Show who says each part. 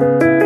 Speaker 1: Bye.